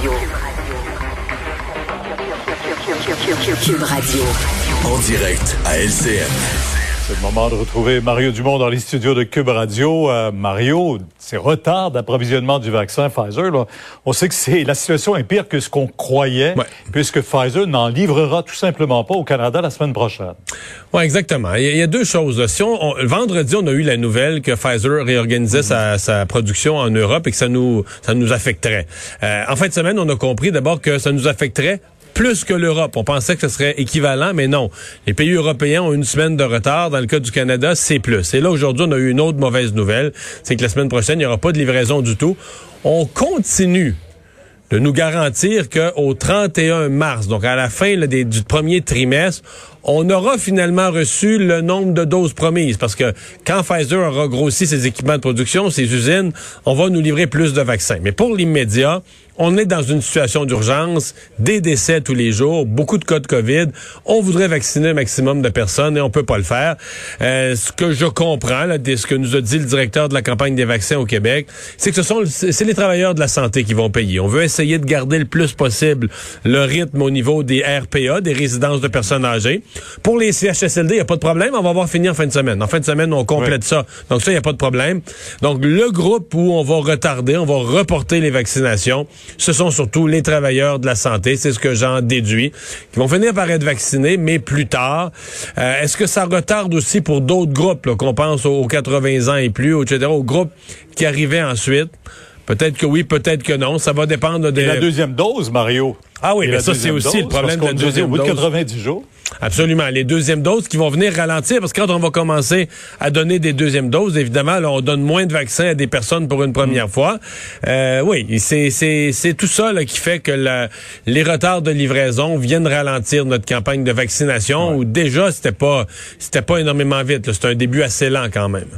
Cube Radio. Cube Radio. En direct à LCN. C'est le moment de retrouver Mario Dumont dans les studios de Cube Radio. Euh, Mario, ces retards d'approvisionnement du vaccin Pfizer, là, on sait que c'est la situation est pire que ce qu'on croyait, Ouais. puisque Pfizer n'en livrera tout simplement pas au Canada la semaine prochaine. Oui, exactement. Il y, a, deux choses. là. Si on, on- vendredi, on a eu la nouvelle que Pfizer réorganisait sa, sa production en Europe et que ça nous, ça nous affecterait. Euh, en fin de semaine, on a compris d'abord que ça nous affecterait plus que l'Europe. On pensait que ce serait équivalent, mais non. Les pays européens ont une semaine de retard. Dans le cas du Canada, c'est plus. Et là, aujourd'hui, on a eu une autre mauvaise nouvelle. C'est que la semaine prochaine, il n'y aura pas de livraison du tout. On continue de nous garantir qu'au 31 mars, donc à la fin du premier trimestre, on aura finalement reçu le nombre de doses promises. Parce que quand Pfizer aura grossi ses équipements de production, ses usines, on va nous livrer plus de vaccins. Mais pour l'immédiat, on est dans une situation d'urgence, des décès tous les jours, beaucoup de cas de COVID. On voudrait vacciner un maximum de personnes et on peut pas le faire. Euh, ce que je comprends, là, de ce que nous a dit le directeur de la campagne des vaccins au Québec, c'est que ce sont c'est les travailleurs de la santé qui vont payer. On veut essayer de garder le plus possible le rythme au niveau des RPA, des résidences de personnes âgées. Pour les CHSLD, il n'y a pas de problème. On va voir finir en fin de semaine. En fin de semaine, on complète ça. Donc ça, il n'y a pas de problème. Donc le groupe où on va retarder, on va reporter les vaccinations, ce sont surtout les travailleurs de la santé. C'est ce que j'en déduis. Qui vont finir par être vaccinés, mais plus tard. Euh, Est-ce que ça retarde aussi pour d'autres groupes, qu'on pense aux 80 ans et plus, etc., aux groupes qui arrivaient ensuite? Peut-être que oui, peut-être que non. Ça va dépendre de... Et la deuxième dose, Mario. Ah oui, Et mais ça, c'est aussi le dose, problème de la deuxième Au bout de dose. 90 jours. Absolument. Les deuxièmes doses qui vont venir ralentir, parce que quand on va commencer à donner des deuxièmes doses, évidemment, là, on donne moins de vaccins à des personnes pour une première fois. Euh, oui, c'est c'est c'est tout ça là, qui fait que la- les retards de livraison viennent ralentir notre campagne de vaccination. Où déjà c'était pas c'était pas énormément vite. C'est un début assez lent quand même.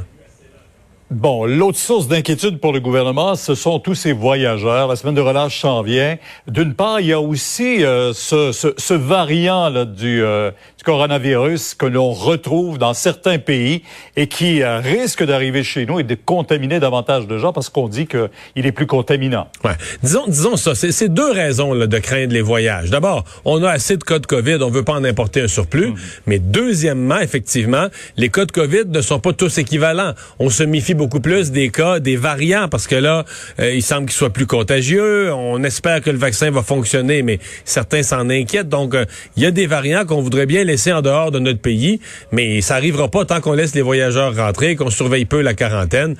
Bon, l'autre source d'inquiétude pour le gouvernement, ce sont tous ces voyageurs. La semaine de relâche s'en vient. D'une part, il y a aussi euh, ce, ce, ce variant là, du, euh, du coronavirus que l'on retrouve dans certains pays et qui euh, risque d'arriver chez nous et de contaminer davantage de gens parce qu'on dit qu'il est plus contaminant. Ouais. Disons, disons ça. C'est deux raisons là, de craindre les voyages. D'abord, on a assez de cas de COVID, on veut pas en importer un surplus. Mais deuxièmement, effectivement, les cas de COVID ne sont pas tous équivalents. On se méfie beaucoup plus des cas, des variants, parce que là, euh, il semble qu'ils soient plus contagieux. On espère que le vaccin va fonctionner, mais certains s'en inquiètent. Donc, euh, il y a des variants qu'on voudrait bien laisser en dehors de notre pays, mais ça arrivera pas tant qu'on laisse les voyageurs rentrer, qu'on surveille peu la quarantaine.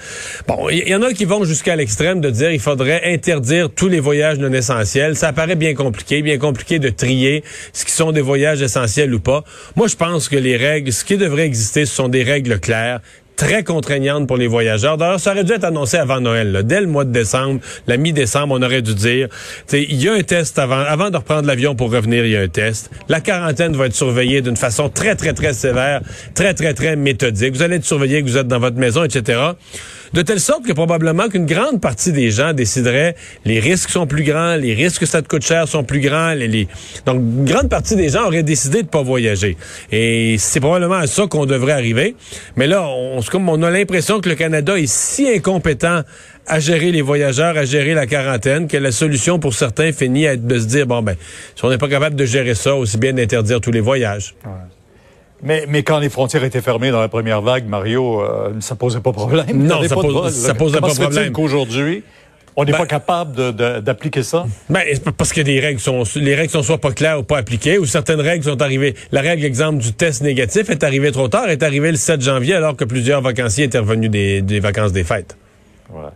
Bon, il y, y en a qui vont jusqu'à l'extrême de dire il faudrait interdire tous les voyages non essentiels. Ça paraît bien compliqué, bien compliqué de trier ce qui sont des voyages essentiels ou pas. Moi, je pense que les règles, ce qui devrait exister, ce sont des règles claires très contraignantes pour les voyageurs. D'ailleurs, ça aurait dû être annoncé avant Noël. là. Dès le mois de décembre, la mi-décembre, on aurait dû dire, il y a un test avant, avant de reprendre l'avion pour revenir, il y a un test. La quarantaine va être surveillée d'une façon très, très, très sévère, très, très, très méthodique. Vous allez être surveillé que vous êtes dans votre maison, etc. De telle sorte que probablement qu'une grande partie des gens décideraient les risques sont plus grands, les risques que ça te coûte cher sont plus grands. Les, Donc, une grande partie des gens auraient décidé de pas voyager. Et c'est probablement à ça qu'on devrait arriver. Mais là, on, comme on a l'impression que le Canada est si incompétent à gérer les voyageurs, à gérer la quarantaine, que la solution pour certains finit à être de se dire, bon ben, si on n'est pas capable de gérer ça, aussi bien d'interdire tous les voyages. Mais, mais quand les frontières étaient fermées dans la première vague, Mario, euh, ça posait pas problème. Non, ça pas de pose- vol. ça posait Comment pas problème. qu'aujourd'hui, on n'est Ben- pas capable de- de- d'appliquer ça? Ben, parce que des règles sont, les règles sont soit pas claires ou pas appliquées, ou certaines règles sont arrivées. La règle, exemple, du test négatif est arrivée trop tard, est arrivée le 7 janvier, alors que plusieurs vacanciers étaient revenus des, des vacances des fêtes. Voilà.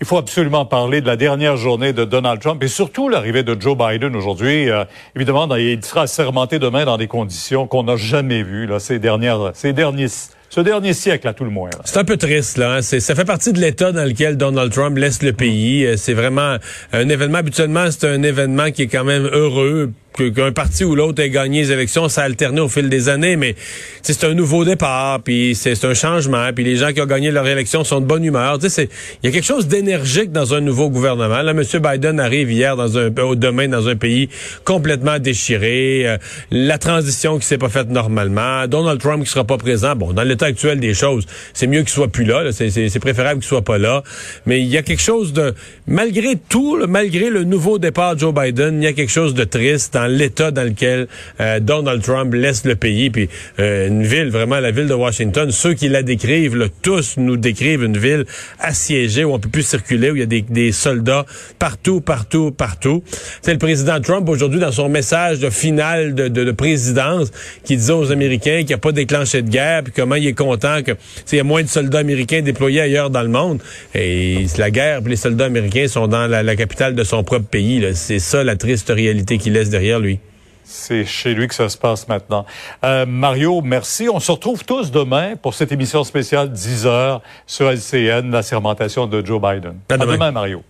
Il faut absolument parler de la dernière journée de Donald Trump et surtout l'arrivée de Joe Biden aujourd'hui. Euh, évidemment, il sera assermenté demain dans des conditions qu'on n'a jamais vues là, ces dernières, ces derniers ce dernier siècle, à tout le moins. C'est un peu triste, là. hein. Ça fait partie de l'état dans lequel Donald Trump laisse le pays. Euh, C'est vraiment un événement. Habituellement, c'est un événement qui est quand même heureux. Qu'un parti ou l'autre ait gagné les élections, ça a alterné au fil des années, mais c'est un nouveau départ, puis c'est un changement, puis les gens qui ont gagné leur élection sont de bonne humeur. Tu sais, Il y a quelque chose d'énergique dans un nouveau gouvernement. Là, M. Biden arrive hier dans un euh, demain dans un pays complètement déchiré. euh, la transition qui s'est pas faite normalement. Donald Trump qui sera pas présent. Bon, dans l'état actuel des choses, c'est mieux qu'il soit plus là. là. C'est- préférable qu'il soit pas là. Mais il y a quelque chose de, malgré tout, là, malgré le nouveau départ de Joe Biden, il y a quelque chose de triste l'état dans lequel euh, Donald Trump laisse le pays. Puis euh, une ville, vraiment la ville de Washington, ceux qui la décrivent, là, tous nous décrivent une ville assiégée où on peut plus circuler, où il y a des, des soldats partout, partout, partout. C'est le président Trump aujourd'hui dans son message de finale de, de, de présidence qui disait aux Américains qu'il n'y a pas déclenché de guerre, puis comment il est content que tu sais, il y a moins de soldats américains déployés ailleurs dans le monde. Et la guerre, puis les soldats américains sont dans la, la capitale de son propre pays. C'est ça la triste réalité qu'il laisse derrière lui. C'est chez lui que ça se passe maintenant. Euh, Mario, merci. On se retrouve tous demain pour cette émission spéciale 10 heures sur LCN, la sermentation de Joe Biden. À demain. demain, Mario.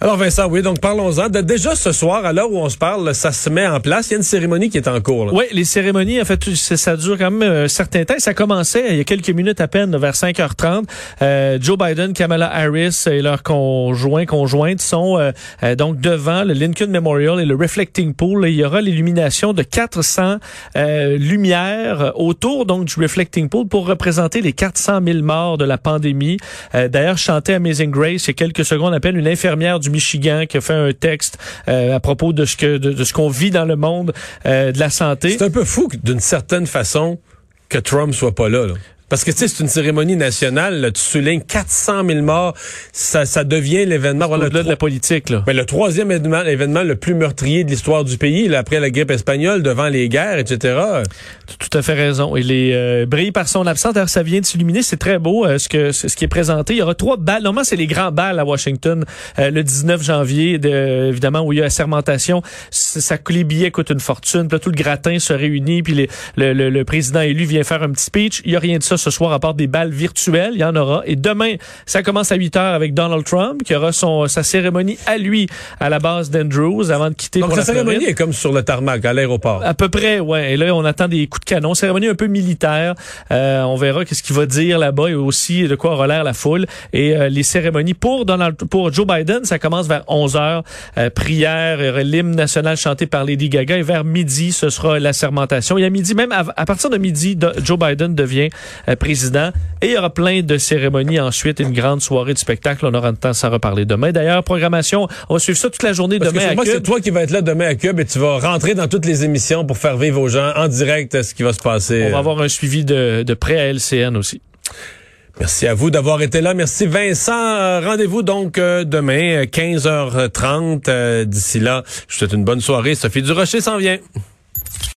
Alors Vincent, oui, donc parlons-en. Déjà ce soir, à l'heure où on se parle, ça se met en place. Il y a une cérémonie qui est en cours. là. Oui, les cérémonies, en fait, ça dure quand même un certain temps. Ça commençait il y a quelques minutes à peine, vers 5h30. Euh, Joe Biden, Kamala Harris et leurs conjoints, conjointes sont euh, euh, donc devant le Lincoln Memorial et le Reflecting Pool. Il y aura l'illumination de 400 euh, lumières autour donc du Reflecting Pool pour représenter les 400 000 morts de la pandémie. Euh, D'ailleurs, chantait Amazing Grace il y a quelques secondes à peine une infirmière du Michigan qui a fait un texte euh, à propos de ce que de, ce qu'on vit dans le monde euh, de la santé. C'est un peu fou d'une certaine façon que Trump soit pas là. Parce que tu sais, c'est une cérémonie nationale. là. tu soulignes 400 000 morts. Ça, ça devient l'événement. voilà, Au-delà de la politique, là. ben, le troisième événement, événement le plus meurtrier de l'histoire du pays, là, après la grippe espagnole, devant les guerres, etc. Tout à fait raison. Il est euh, brille par son absence. D'ailleurs, ça vient de s'illuminer. C'est très beau euh, ce que ce qui est présenté. Il y aura trois balles. Normalement, c'est les grands balles à Washington euh, le 19 janvier, de, évidemment, où il y a la sermentation. Ça, les billets coûtent une fortune. Puis là, tout le gratin se réunit. Puis les- le, le- le président élu vient faire un petit speech. Il y a rien de ça ce soir à part des balles virtuelles. Il y en aura. Et demain, ça commence à 8 heures avec Donald Trump, qui aura son sa cérémonie à lui à la base d'Andrews avant de quitter Donc pour la Floride. cérémonie est comme sur le tarmac, à l'aéroport. À peu près, ouais. Et là, on attend des coups de canon. Cérémonie un peu militaire. Euh, on verra qu'est-ce qu'il va dire là-bas et aussi de quoi aura l'air la foule. Et euh, les cérémonies pour Donald, pour Joe Biden, ça commence vers 11 heures. Euh, prière, l'hymne national chanté par Lady Gaga. Et vers midi, ce sera la sermentation. Et à midi, même à, à partir de midi, Joe Biden devient président. Et il y aura plein de cérémonies ensuite, une grande soirée de spectacle. On aura le temps de s'en reparler demain. D'ailleurs, programmation, on va suivre ça toute la journée Parce que demain à moi, c'est toi qui vas être là demain à Cube et tu vas rentrer dans toutes les émissions pour faire vivre aux gens en direct ce qui va se passer. On va avoir un suivi de, de près à LCN aussi. Merci à vous d'avoir été là. Merci Vincent. Euh, Rendez-vous donc euh, demain, euh, 15h30. Euh, D'ici là, je vous souhaite une bonne soirée. Sophie Durocher s'en vient.